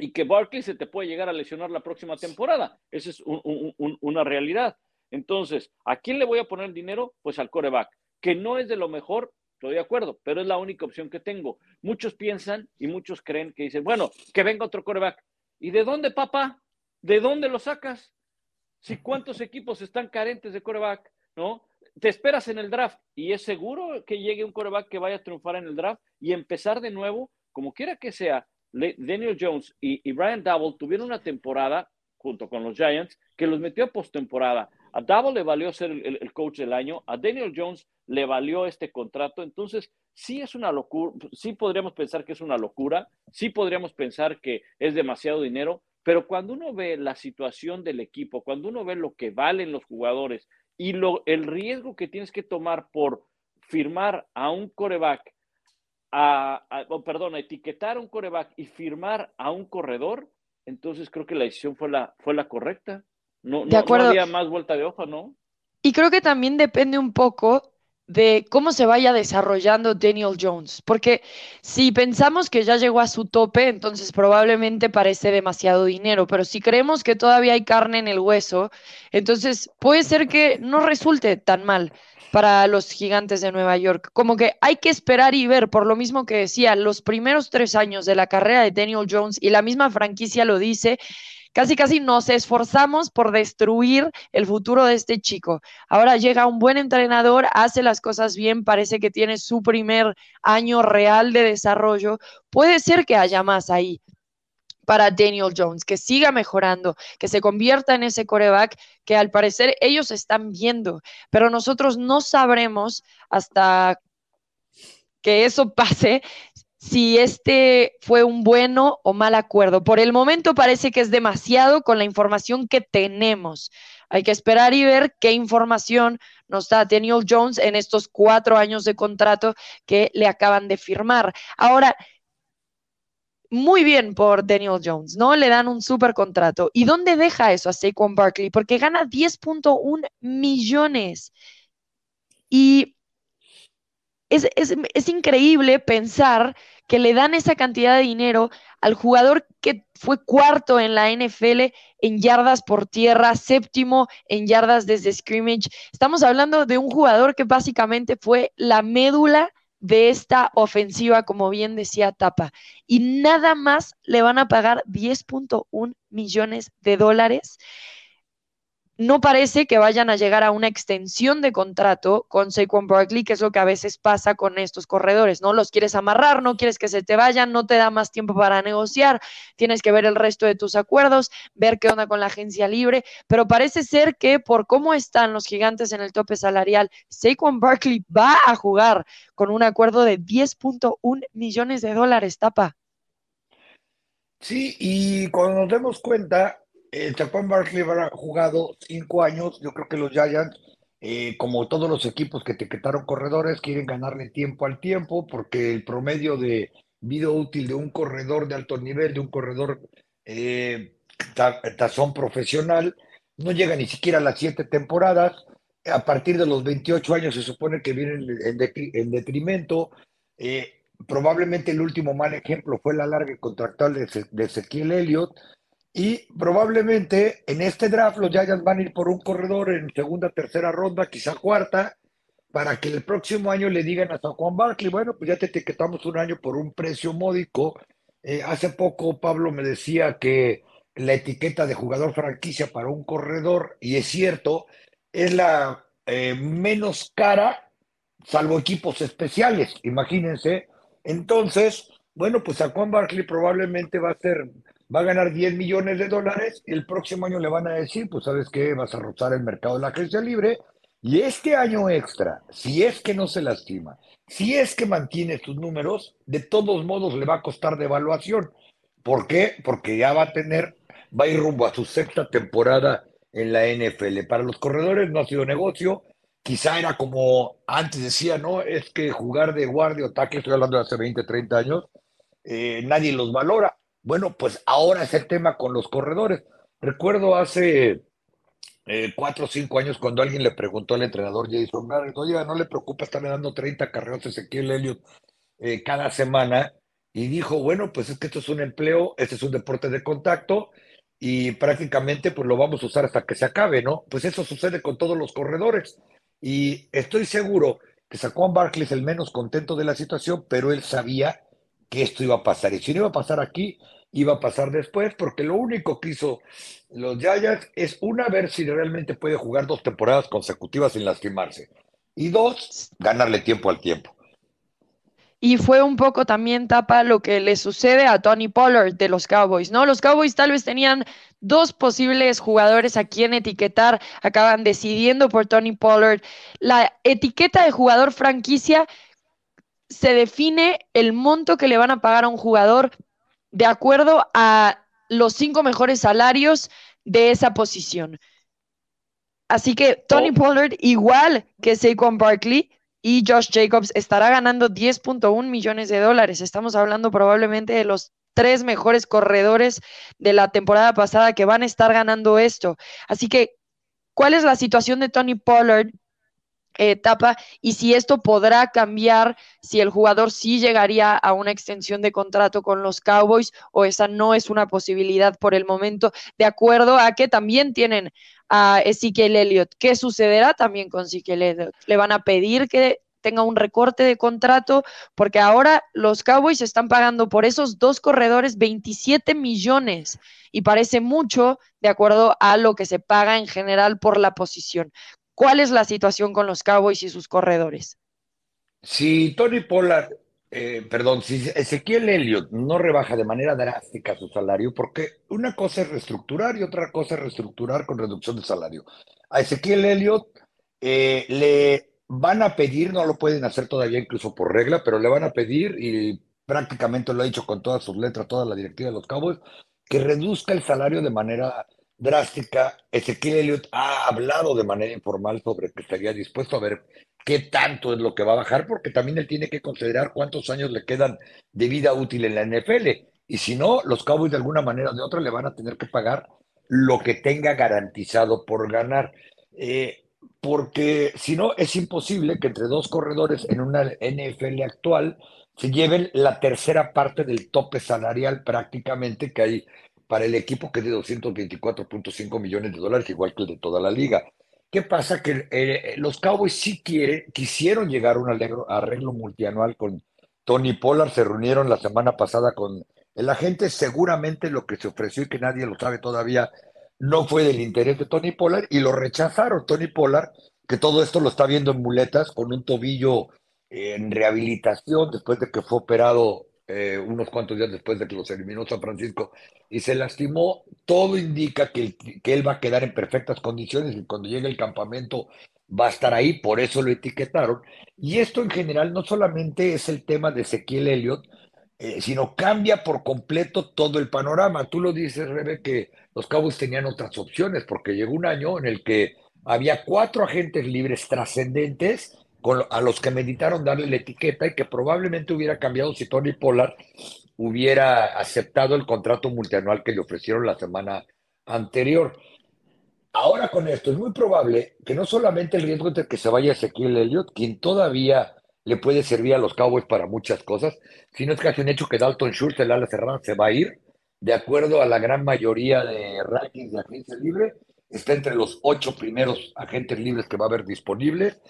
y que Barkley se te puede llegar a lesionar la próxima temporada. Esa es una realidad. Entonces, ¿a quién le voy a poner dinero? Pues al coreback, que no es de lo mejor, estoy de acuerdo, pero es la única opción que tengo. Muchos piensan y muchos creen que dicen, bueno, que venga otro coreback. ¿Y de dónde, papá? ¿De dónde lo sacas? Si cuántos equipos están carentes de coreback, ¿no? te esperas en el draft y es seguro que llegue un coreback que vaya a triunfar en el draft y empezar de nuevo, como quiera que sea. Daniel Jones y, Brian Double tuvieron una temporada junto con los Giants que los metió a postemporada. A Double le valió ser el, coach del año, a Daniel Jones le valió este contrato. Entonces, sí es una locura, sí podríamos pensar que es una locura, sí podríamos pensar que es demasiado dinero, pero cuando uno ve la situación del equipo, cuando uno ve lo que valen los jugadores, y lo, el riesgo que tienes que tomar por firmar a un coreback, a, perdón, a etiquetar a un coreback y firmar a un corredor, entonces creo que la decisión fue la, fue la correcta. No, no, no había más vuelta de hoja, ¿no? Y creo que también depende un poco de cómo se vaya desarrollando Daniel Jones, porque si pensamos que ya llegó a su tope, entonces probablemente parece demasiado dinero, pero si creemos que todavía hay carne en el hueso, entonces puede ser que no resulte tan mal para los gigantes de Nueva York. Como que hay que esperar y ver, por lo mismo que decía, los primeros tres años de la carrera de Daniel Jones, y la misma franquicia lo dice, casi casi nos esforzamos por destruir el futuro de este chico. Ahora llega un buen entrenador, hace las cosas bien, parece que tiene su primer año real de desarrollo. Puede ser que haya más ahí para Daniel Jones, que siga mejorando, que se convierta en ese coreback que al parecer ellos están viendo, pero nosotros no sabremos hasta que eso pase si este fue un bueno o mal acuerdo. Por el momento parece que es demasiado con la información que tenemos. Hay que esperar y ver qué información nos da Daniel Jones en estos cuatro años de contrato que le acaban de firmar. Ahora, muy bien por Daniel Jones, ¿no? Le dan un super contrato. ¿Y dónde deja eso a Saquon Barkley? Porque gana 10.1 millones. Y es, es, increíble pensar que le dan esa cantidad de dinero al jugador que fue cuarto en la NFL en yardas por tierra, séptimo en yardas desde scrimmage. Estamos hablando de un jugador que básicamente fue la médula de esta ofensiva, como bien decía Tapa, y nada más le van a pagar 10.1 millones de dólares no parece que vayan a llegar a una extensión de contrato con Saquon Barkley, que es lo que a veces pasa con estos corredores, ¿no? Los quieres amarrar, no quieres que se te vayan, no te da más tiempo para negociar, tienes que ver el resto de tus acuerdos, ver qué onda con la agencia libre, pero parece ser que por cómo están los gigantes en el tope salarial, Saquon Barkley va a jugar con un acuerdo de 10.1 millones de dólares, tapa. Sí, y cuando nos demos cuenta, el Chapón Barkley ha jugado cinco años. Yo creo que los Giants, eh, como todos los equipos que etiquetaron corredores, quieren ganarle tiempo al tiempo, porque el promedio de vida útil de un corredor de alto nivel, de un corredor eh, tazón profesional, no llega ni siquiera a las siete temporadas. A partir de los 28 años se supone que vienen en, detrimento. Eh, probablemente el último mal ejemplo fue la larga contractual de Ezequiel Elliott y probablemente en este draft los Giants van a ir por un corredor en segunda, tercera ronda, quizá cuarta, para que el próximo año le digan a San Juan Barkley, bueno, pues ya te etiquetamos un año por un precio módico. Eh, hace poco Pablo me decía que la etiqueta de jugador franquicia para un corredor, y es cierto, es la eh, menos cara, salvo equipos especiales, imagínense. Entonces, bueno, pues San Juan Barkley probablemente va a ser va a ganar 10 millones de dólares y el próximo año le van a decir, pues sabes qué, vas a rozar el mercado de la agencia libre y este año extra, si es que no se lastima, si es que mantiene sus números, de todos modos le va a costar de evaluación. ¿Por qué? Porque ya va a tener, va a ir rumbo a su sexta temporada en la NFL. Para los corredores no ha sido negocio. Quizá era como antes decía, no, es que jugar de guardia o tackle, estoy hablando de hace 20, 30 años, eh, nadie los valora. Bueno, pues ahora es el tema con los corredores. Recuerdo hace eh, cuatro o cinco años cuando alguien le preguntó al entrenador Jason Garrett, oye, no le preocupa estarle dando 30 carreras a Ezequiel Elliott eh, cada semana. Y dijo, bueno, pues es que esto es un empleo, este es un deporte de contacto y prácticamente pues lo vamos a usar hasta que se acabe, ¿no? Pues eso sucede con todos los corredores. Y estoy seguro que Saquon Barkley es el menos contento de la situación, pero él sabía que esto iba a pasar. Y si no iba a pasar aquí, iba a pasar después, porque lo único que hizo los Giants es, una, ver si realmente puede jugar dos temporadas consecutivas sin lastimarse. Y dos, ganarle tiempo al tiempo. Y fue un poco también tapa lo que le sucede a Tony Pollard de los Cowboys, ¿no? Los Cowboys tal vez tenían dos posibles jugadores a quien etiquetar, acaban decidiendo por Tony Pollard. La etiqueta de jugador franquicia se define el monto que le van a pagar a un jugador de acuerdo a los cinco mejores salarios de esa posición. Así que Tony oh. Pollard, igual que Saquon Barkley y Josh Jacobs, estará ganando 10.1 millones de dólares. Estamos hablando probablemente de los tres mejores corredores de la temporada pasada que van a estar ganando esto. Así que, ¿cuál es la situación de Tony Pollard etapa y si esto podrá cambiar, si el jugador sí llegaría a una extensión de contrato con los Cowboys o esa no es una posibilidad por el momento, de acuerdo a que también tienen a Ezekiel Elliott. ¿Qué sucederá también con Ezekiel Elliott? ¿Le van a pedir que tenga un recorte de contrato, porque ahora los Cowboys están pagando por esos dos corredores 27 millones y parece mucho de acuerdo a lo que se paga en general por la posición. ¿Cuál es la situación con los Cowboys y sus corredores? Si Tony Pollard, eh, perdón, si Ezequiel Elliott no rebaja de manera drástica su salario, porque una cosa es reestructurar y otra cosa es reestructurar con reducción de salario. A Ezequiel Elliott eh, le van a pedir, no lo pueden hacer todavía incluso por regla, pero le van a pedir, y prácticamente lo ha dicho con todas sus letras, toda la directiva de los Cowboys, que reduzca el salario de manera drástica. Ezequiel Elliott ha hablado de manera informal sobre que estaría dispuesto a ver qué tanto es lo que va a bajar, porque también él tiene que considerar cuántos años le quedan de vida útil en la NFL. Y si no, los Cowboys de alguna manera o de otra le van a tener que pagar lo que tenga garantizado por ganar. Eh, porque si no, es imposible que entre dos corredores en una NFL actual se lleven la tercera parte del tope salarial prácticamente que hay para el equipo que es de 224.5 millones de dólares, igual que el de toda la liga. ¿Qué pasa? Que eh, los Cowboys sí quieren, quisieron llegar a un arreglo, multianual con Tony Pollard, se reunieron la semana pasada con el agente, seguramente lo que se ofreció y que nadie lo sabe todavía, no fue del interés de Tony Pollard y lo rechazaron. Tony Pollard, que todo esto lo está viendo en muletas, con un tobillo en rehabilitación después de que fue operado eh, unos cuantos días después de que los eliminó San Francisco y se lastimó, todo indica que, que él va a quedar en perfectas condiciones y cuando llegue el campamento va a estar ahí, por eso lo etiquetaron. Y esto en general no solamente es el tema de Ezequiel Elliott, eh, sino cambia por completo todo el panorama. Tú lo dices, Rebe, que los Cowboys tenían otras opciones, porque llegó un año en el que había cuatro agentes libres trascendentes a los que meditaron darle la etiqueta y que probablemente hubiera cambiado si Tony Pollard hubiera aceptado el contrato multianual que le ofrecieron la semana anterior. Ahora con esto es muy probable que no solamente el riesgo de que se vaya Ezequiel Elliott, quien todavía le puede servir a los Cowboys para muchas cosas, sino es casi un hecho que Dalton Schultz, el ala cerrada, se va a ir, de acuerdo a la gran mayoría de rankings de agencia libre, está entre los ocho primeros agentes libres que va a haber disponibles,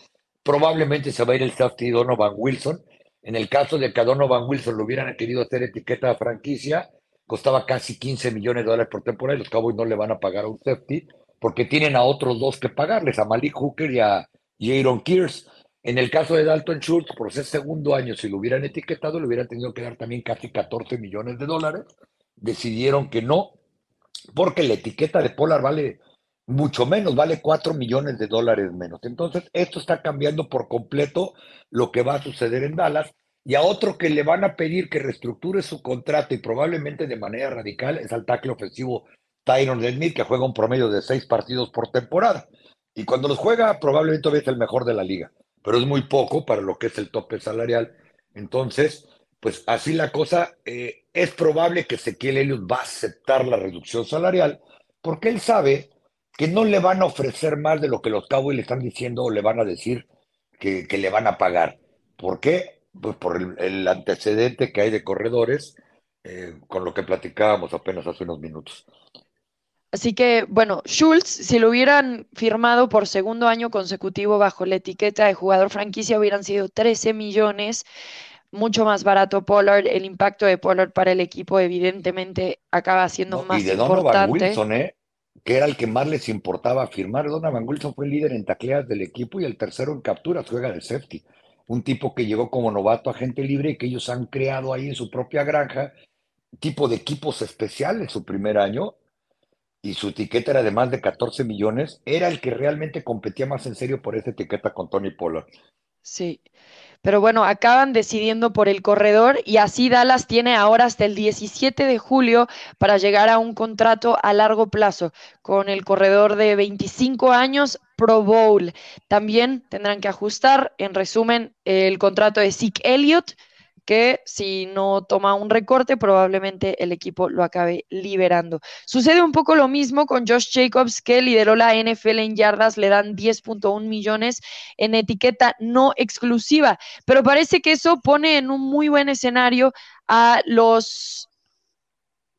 probablemente se va a ir el safety Donovan Wilson, en el caso de que a Donovan Wilson lo hubieran querido hacer etiqueta de franquicia, costaba casi 15 millones de dólares por temporada y los Cowboys no le van a pagar a un safety porque tienen a otros dos que pagarles, a Malik Hooker y a Jaron Kears. En el caso de Dalton Schultz, por ser segundo año, si lo hubieran etiquetado, le hubieran tenido que dar también casi 14 millones de dólares. Decidieron que no, porque la etiqueta de Polar vale mucho menos, vale 4 millones de dólares menos. Entonces, esto está cambiando por completo lo que va a suceder en Dallas. Y a otro que le van a pedir que reestructure su contrato y probablemente de manera radical es al tackle ofensivo Tyron Smith, que juega un promedio de seis partidos por temporada. Y cuando los juega, probablemente es el mejor de la liga pero es muy poco para lo que es el tope salarial. Entonces, pues así la cosa, eh, es probable que Ezequiel Elliott va a aceptar la reducción salarial porque él sabe que no le van a ofrecer más de lo que los Cowboys le están diciendo o le van a decir que, le van a pagar. ¿Por qué? Pues por el, antecedente que hay de corredores, eh, con lo que platicábamos apenas hace unos minutos. Así que, bueno, Schultz, si lo hubieran firmado por segundo año consecutivo bajo la etiqueta de jugador franquicia, hubieran sido 13 millones, mucho más barato Pollard. El impacto de Pollard para el equipo, evidentemente, acaba siendo más importante. Y de Donovan Wilson, ¿eh? Que era el que más les importaba firmar. Donovan Wilson fue el líder en tacleas del equipo y el tercero en capturas, juega de safety. Un tipo que llegó como novato a gente libre y que ellos han creado ahí en su propia granja, tipo de equipos especiales su primer año y su etiqueta era de más de 14 millones, era el que realmente competía más en serio por esa etiqueta con Tony Pollard. Sí, pero bueno, acaban decidiendo por el corredor y así Dallas tiene ahora hasta el 17 de julio para llegar a un contrato a largo plazo con el corredor de 25 años Pro Bowl. También tendrán que ajustar, en resumen, el contrato de Zeke Elliott que si no toma un recorte, probablemente el equipo lo acabe liberando. Sucede un poco lo mismo con Josh Jacobs, que lideró la NFL en yardas, le dan 10.1 millones en etiqueta no exclusiva, pero parece que eso pone en un muy buen escenario a los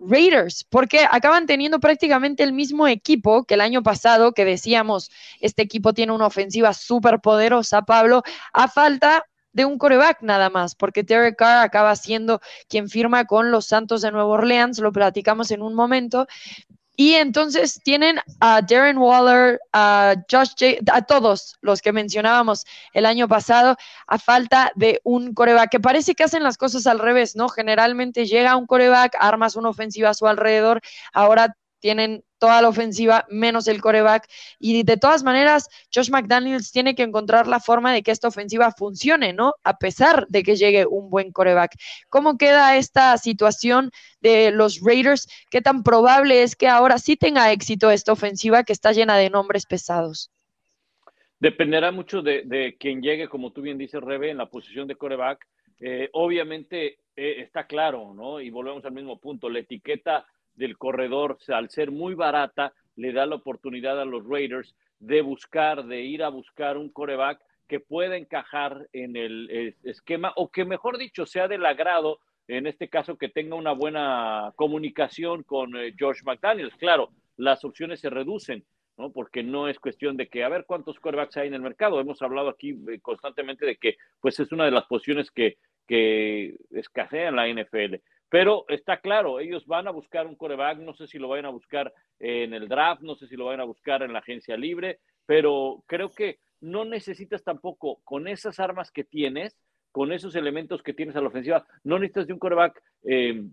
Raiders, porque acaban teniendo prácticamente el mismo equipo que el año pasado, que decíamos, este equipo tiene una ofensiva súper poderosa, Pablo, a falta de un coreback nada más, porque Derek Carr acaba siendo quien firma con los Santos de Nueva Orleans, lo platicamos en un momento, y entonces tienen a Darren Waller, a Josh a todos los que mencionábamos el año pasado, a falta de un coreback, que parece que hacen las cosas al revés, ¿no? Generalmente llega un coreback, armas una ofensiva a su alrededor, ahora tienen toda la ofensiva menos el coreback. Y de todas maneras, Josh McDaniels tiene que encontrar la forma de que esta ofensiva funcione, ¿no? A pesar de que llegue un buen coreback. ¿Cómo queda esta situación de los Raiders? ¿Qué tan probable es que ahora sí tenga éxito esta ofensiva que está llena de nombres pesados? Dependerá mucho de, de quien llegue, como tú bien dices, Rebe, en la posición de coreback. Eh, obviamente eh, está claro, ¿no? Y volvemos al mismo punto, la etiqueta del corredor, al ser muy barata, le da la oportunidad a los Raiders de buscar, de ir a buscar un coreback que pueda encajar en el eh, esquema o que, mejor dicho, sea del agrado, en este caso, que tenga una buena comunicación con eh, George McDaniels. Claro, las opciones se reducen, ¿no? Porque no es cuestión de que, a ver cuántos corebacks hay en el mercado. Hemos hablado aquí eh, constantemente de que, pues, es una de las posiciones que, que escasea en la NFL. Pero está claro, ellos van a buscar un coreback, no sé si lo vayan a buscar en el draft, no sé si lo vayan a buscar en la agencia libre, pero creo que no necesitas tampoco con esas armas que tienes, con esos elementos que tienes a la ofensiva, no necesitas de un coreback, eh,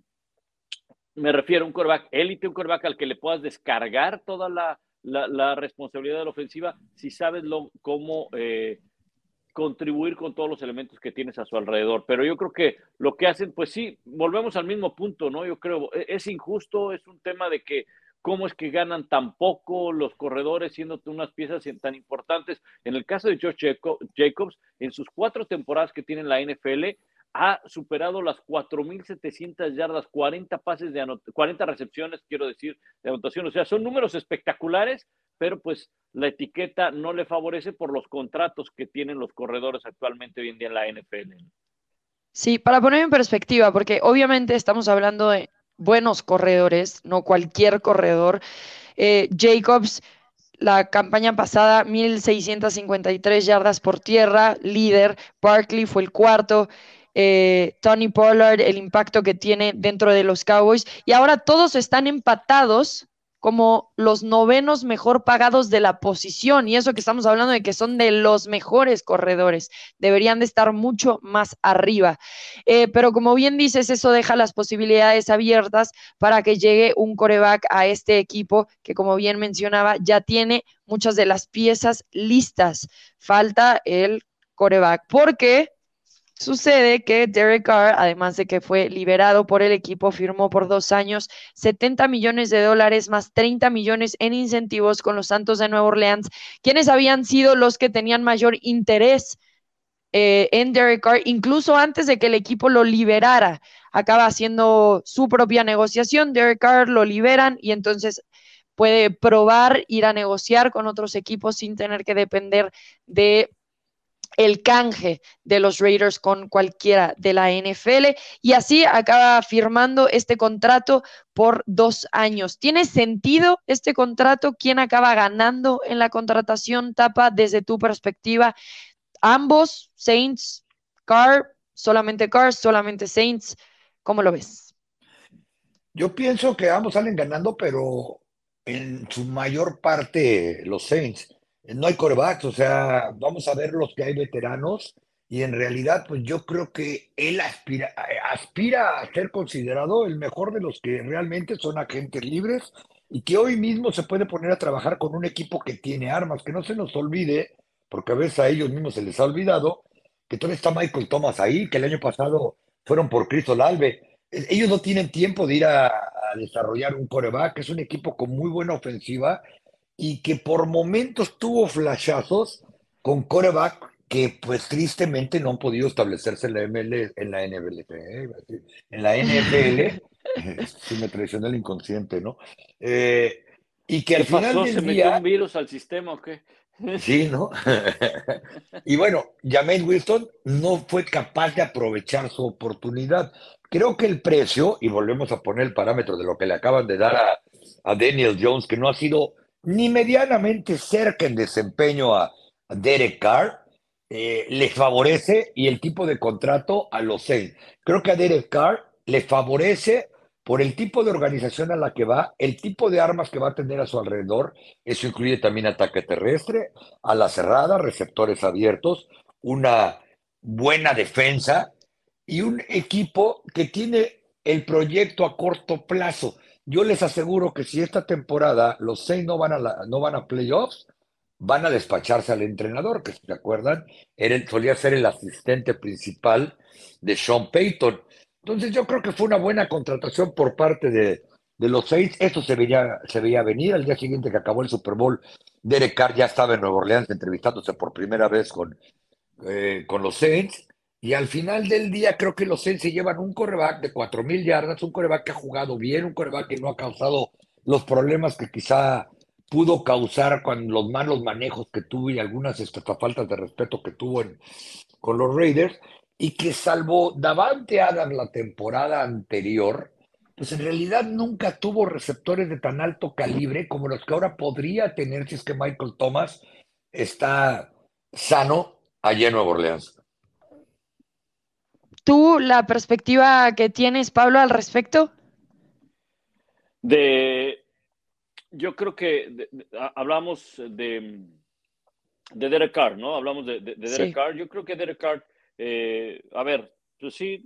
me refiero a un coreback élite, un coreback al que le puedas descargar toda la, responsabilidad de la ofensiva si sabes lo, cómo eh, contribuir con todos los elementos que tienes a su alrededor. Pero yo creo que lo que hacen, pues sí, volvemos al mismo punto, ¿no? Yo creo, e-, es injusto, es un tema de que cómo es que ganan tan poco los corredores siendo unas piezas tan importantes. En el caso de George Jacobs, en sus cuatro temporadas que tiene en la NFL, ha superado las 4.700 yardas, 40 pases de 40 recepciones, quiero decir, de anotación. O sea, son números espectaculares, pero pues la etiqueta no le favorece por los contratos que tienen los corredores actualmente hoy en día en la NFL. Sí, para poner en perspectiva, porque obviamente estamos hablando de buenos corredores, no cualquier corredor. Eh, Jacobs, la campaña pasada, 1.653 yardas por tierra, líder. Barkley fue el cuarto. Eh, Tony Pollard, el impacto que tiene dentro de los Cowboys. Y ahora todos están empatados como los novenos mejor pagados de la posición. Y eso que estamos hablando de que son de los mejores corredores. Deberían de estar mucho más arriba. Eh, pero como bien dices, eso deja las posibilidades abiertas para que llegue un coreback a este equipo que, como bien mencionaba, ya tiene muchas de las piezas listas. Falta el coreback. Porque Sucede que Derek Carr, además de que fue liberado por el equipo, firmó por dos años 70 millones de dólares más 30 millones en incentivos con los Santos de Nueva Orleans, quienes habían sido los que tenían mayor interés eh, en Derek Carr, incluso antes de que el equipo lo liberara. Acaba haciendo su propia negociación, Derek Carr lo liberan y entonces puede probar ir a negociar con otros equipos sin tener que depender de el canje de los Raiders con cualquiera de la NFL y así acaba firmando este contrato por dos años. ¿Tiene sentido este contrato? ¿Quién acaba ganando en la contratación, Tapa, desde tu perspectiva? Ambos, Saints, Carr, solamente Carr, solamente Saints, ¿cómo lo ves? Yo pienso que ambos salen ganando, pero en su mayor parte los Saints no hay corebacks, o sea, vamos a ver los que hay veteranos y en realidad, pues yo creo que él aspira, aspira a ser considerado el mejor de los que realmente son agentes libres y que hoy mismo se puede poner a trabajar con un equipo que tiene armas, que no se nos olvide, porque a veces a ellos mismos se les ha olvidado, que todavía está Michael Thomas ahí, que el año pasado fueron por Cristo Lalve. E, ellos no tienen tiempo de ir a, a desarrollar un coreback, es un equipo con muy buena ofensiva y que por momentos tuvo flashazos con coreback que pues tristemente no han podido establecerse en la ML, en la NFL, eh, en la NFL, si me traiciona el inconsciente, ¿no? Eh, y que al final pasó? ¿Se metió un virus al sistema o qué? Sí, ¿no? y bueno, James Wilson no fue capaz de aprovechar su oportunidad. creo que el precio, y volvemos a poner el parámetro de lo que le acaban de dar a, a Daniel Jones, que no ha sido ni medianamente cerca en desempeño a, Derek Carr, eh, le favorece y el tipo de contrato a los seis. Creo que a Derek Carr le favorece por el tipo de organización a la que va, el tipo de armas que va a tener a su alrededor, eso incluye también ataque terrestre, a la cerrada, receptores abiertos, una buena defensa y un equipo que tiene el proyecto a corto plazo. Yo les aseguro que si esta temporada los seis no van a, no van a playoffs, van a despacharse al entrenador, que si se acuerdan, era, solía ser el asistente principal de Sean Payton. Entonces yo creo que fue una buena contratación por parte de, los seis. Esto se veía, se veía venir. Al día siguiente que acabó el Super Bowl, Derek Carr ya estaba en Nueva Orleans entrevistándose por primera vez con, eh, con los Saints. Y al final del día creo que los Saints se llevan un coreback de cuatro mil yardas, un coreback que ha jugado bien, un coreback que no ha causado los problemas que quizá pudo causar con los malos manejos que tuvo y algunas faltas de respeto que tuvo con los Raiders y que salvo Davante Adams la temporada anterior, pues en realidad nunca tuvo receptores de tan alto calibre como los que ahora podría tener si es que Michael Thomas está sano allí en Nueva Orleans. ¿Tú la perspectiva que tienes, Pablo, al respecto? De, yo creo que hablamos de, de Derek Carr, ¿no? Hablamos de, Derek Carr. Yo creo que Derek Carr eh, a ver, pues sí,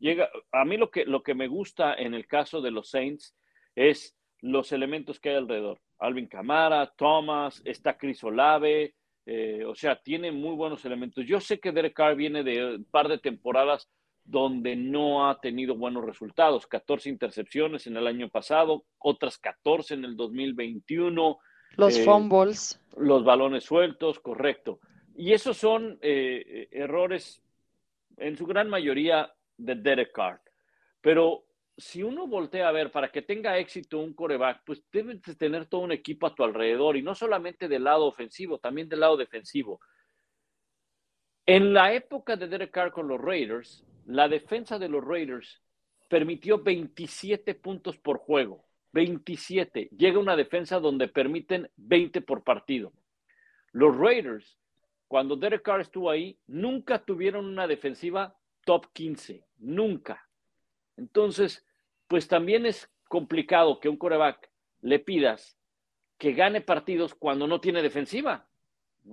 llega, a mí lo que, lo que me gusta en el caso de los Saints es los elementos que hay alrededor. Alvin Camara, Thomas, está Chris Olave, eh, o sea, tiene muy buenos elementos. Yo sé que Derek Carr viene de un par de temporadas donde no ha tenido buenos resultados, 14 intercepciones en el año pasado, otras 14 en el 2021. Los eh, fumbles. Los balones sueltos, correcto. Y esos son eh, errores en su gran mayoría de Derek Carr. Pero si uno voltea a ver, para que tenga éxito un coreback, pues debes tener todo un equipo a tu alrededor y no solamente del lado ofensivo, también del lado defensivo. En la época de Derek Carr con los Raiders, la defensa de los Raiders permitió 27 puntos por juego. 27. Llega una defensa donde permiten 20 por partido. Los Raiders cuando Derek Carr estuvo ahí, nunca tuvieron una defensiva top 15, nunca. Entonces, pues también es complicado que un coreback le pidas que gane partidos cuando no tiene defensiva.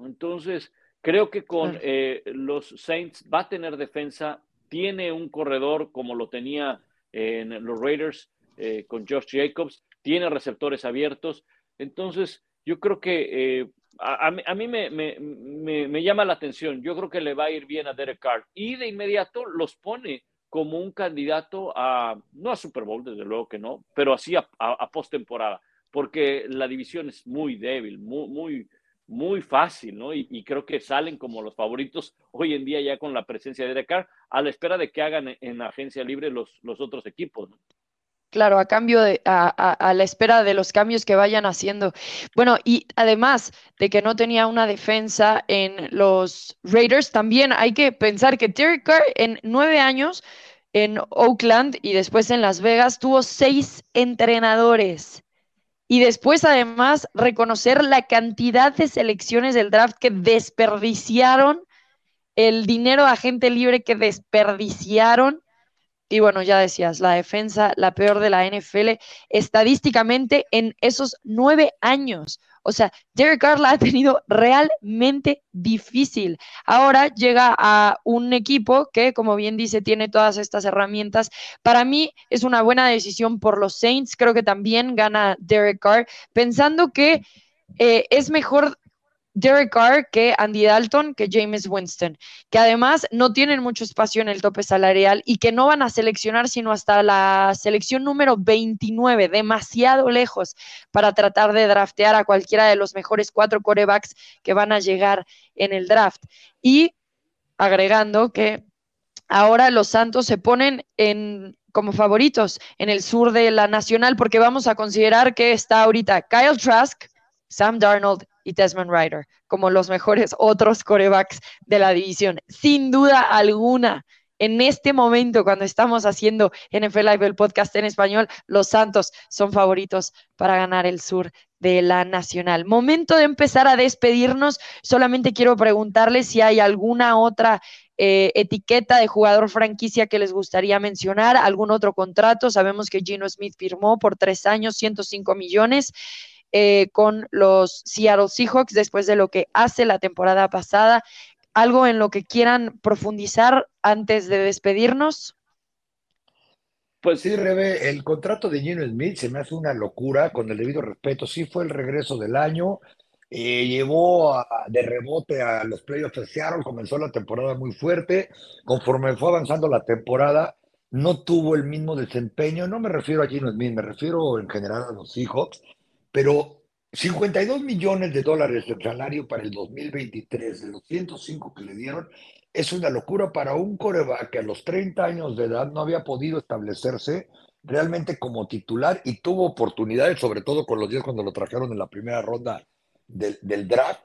Entonces, creo que con eh, los Saints va a tener defensa, tiene un corredor como lo tenía en los Raiders eh, con Josh Jacobs, tiene receptores abiertos. Entonces, yo creo que eh, a, mí me, llama la atención. Yo creo que le va a ir bien a Derek Carr. Y de inmediato los pone como un candidato a, no a Super Bowl, desde luego que no, pero así a, postemporada, porque la división es muy débil, muy, muy, muy fácil, ¿no? Y, creo que salen como los favoritos hoy en día ya con la presencia de Derek Carr, a la espera de que hagan en, agencia libre los, los otros equipos, ¿no? Claro, a cambio de, a, la espera de los cambios que vayan haciendo. Bueno, y además de que no tenía una defensa en los Raiders, también hay que pensar que Terry Carr en nueve años en Oakland y después en Las Vegas tuvo seis entrenadores. Y después, además, reconocer la cantidad de selecciones del draft que desperdiciaron, el dinero a gente libre que desperdiciaron y bueno, ya decías, la defensa, la peor de la NFL, estadísticamente en esos nueve años. O sea, Derek Carr la ha tenido realmente difícil. Ahora llega a un equipo que, como bien dice, tiene todas estas herramientas. Para mí es una buena decisión por los Saints. Creo que también gana Derek Carr, pensando que eh, es mejor Derek Carr que Andy Dalton, que James Winston, que además no tienen mucho espacio en el tope salarial y que no van a seleccionar sino hasta la selección número 29, demasiado lejos para tratar de draftear a cualquiera de los mejores cuatro corebacks que van a llegar en el draft. Y agregando que ahora los Santos se ponen en como favoritos en el sur de la nacional porque vamos a considerar que está ahorita Kyle Trask, Sam Darnold y Desmond Ryder como los mejores otros corebacks de la división. Sin duda alguna, en este momento, cuando estamos haciendo NFL Live, el podcast en español, los Santos son favoritos para ganar el sur de la Nacional. Momento de empezar a despedirnos. Solamente quiero preguntarles si hay alguna otra eh, etiqueta de jugador franquicia que les gustaría mencionar, algún otro contrato. Sabemos que Gino Smith firmó por tres años, 105 millones. Eh, con los Seattle Seahawks después de lo que hace la temporada pasada. ¿Algo en lo que quieran profundizar antes de despedirnos? Pues sí, Rebe, el contrato de Gino Smith se me hace una locura, con el debido respeto. Sí fue el regreso del año, eh, llevó de rebote a los playoffs de Seattle, comenzó la temporada muy fuerte. Conforme fue avanzando la temporada, no tuvo el mismo desempeño. No me refiero a Gino Smith, me refiero en general a los Seahawks pero 52 millones de dólares de salario para el 2023, de los 105 que le dieron, es una locura para un coreback que a los 30 años de edad no había podido establecerse realmente como titular y tuvo oportunidades, sobre todo con los 10 cuando lo trajeron en la primera ronda del, del draft.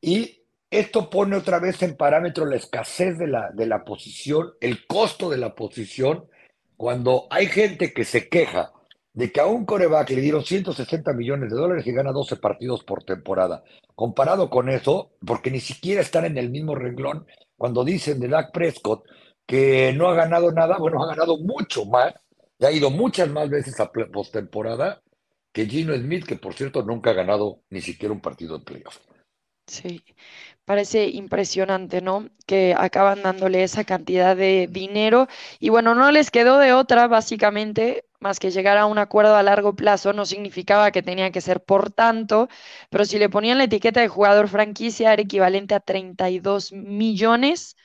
Y esto pone otra vez en parámetro la escasez de la, de la posición, el costo de la posición, cuando hay gente que se queja de que a un coreback le dieron 160 millones de dólares y gana 12 partidos por temporada. Comparado con eso, porque ni siquiera están en el mismo renglón, cuando dicen de Dak Prescott que no ha ganado nada, bueno, ha ganado mucho más, y ha ido muchas más veces a postemporada que Gino Smith, que por cierto nunca ha ganado ni siquiera un partido de playoff. Sí, parece impresionante, ¿no? Que acaban dándole esa cantidad de dinero y bueno, no les quedó de otra, básicamente, más que llegar a un acuerdo a largo plazo, no significaba que tenía que ser por tanto, pero si le ponían la etiqueta de jugador franquicia era equivalente a 32 millones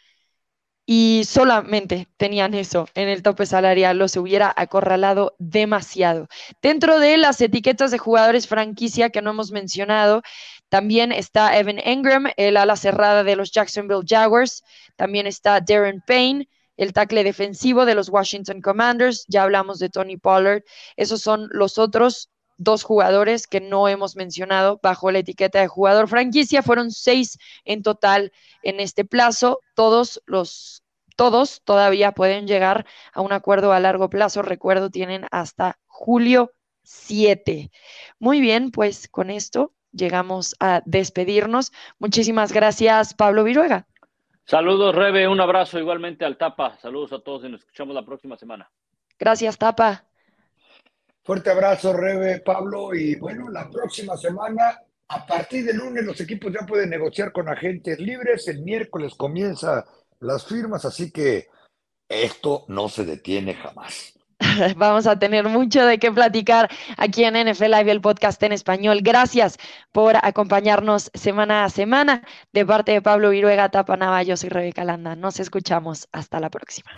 y solamente tenían eso en el tope salarial, los hubiera acorralado demasiado. Dentro de las etiquetas de jugadores franquicia que no hemos mencionado, también está Evan Engram, el ala cerrada de los Jacksonville Jaguars, también está Darren Payne, el tackle defensivo de los Washington Commanders, ya hablamos de Tony Pollard, esos son los otros dos jugadores que no hemos mencionado bajo la etiqueta de jugador franquicia. Fueron seis en total en este plazo. Todos los, todos todavía pueden llegar a un acuerdo a largo plazo. Recuerdo, tienen hasta julio 7. Muy bien, pues con esto llegamos a despedirnos. Muchísimas gracias, Pablo Viruega. Saludos, Rebe. Un abrazo igualmente al Tapa. Saludos a todos y nos escuchamos la próxima semana. Gracias, Tapa. Fuerte abrazo, Rebe, Pablo. Y bueno, la próxima semana, a partir del lunes, los equipos ya pueden negociar con agentes libres. El miércoles comienza las firmas, así que esto no se detiene jamás. Vamos a tener mucho de qué platicar aquí en NFL Live, el podcast en español. Gracias por acompañarnos semana a semana. De parte de Pablo Viruega Tapanava, yo soy Rebeca Landa. Nos escuchamos. Hasta la próxima.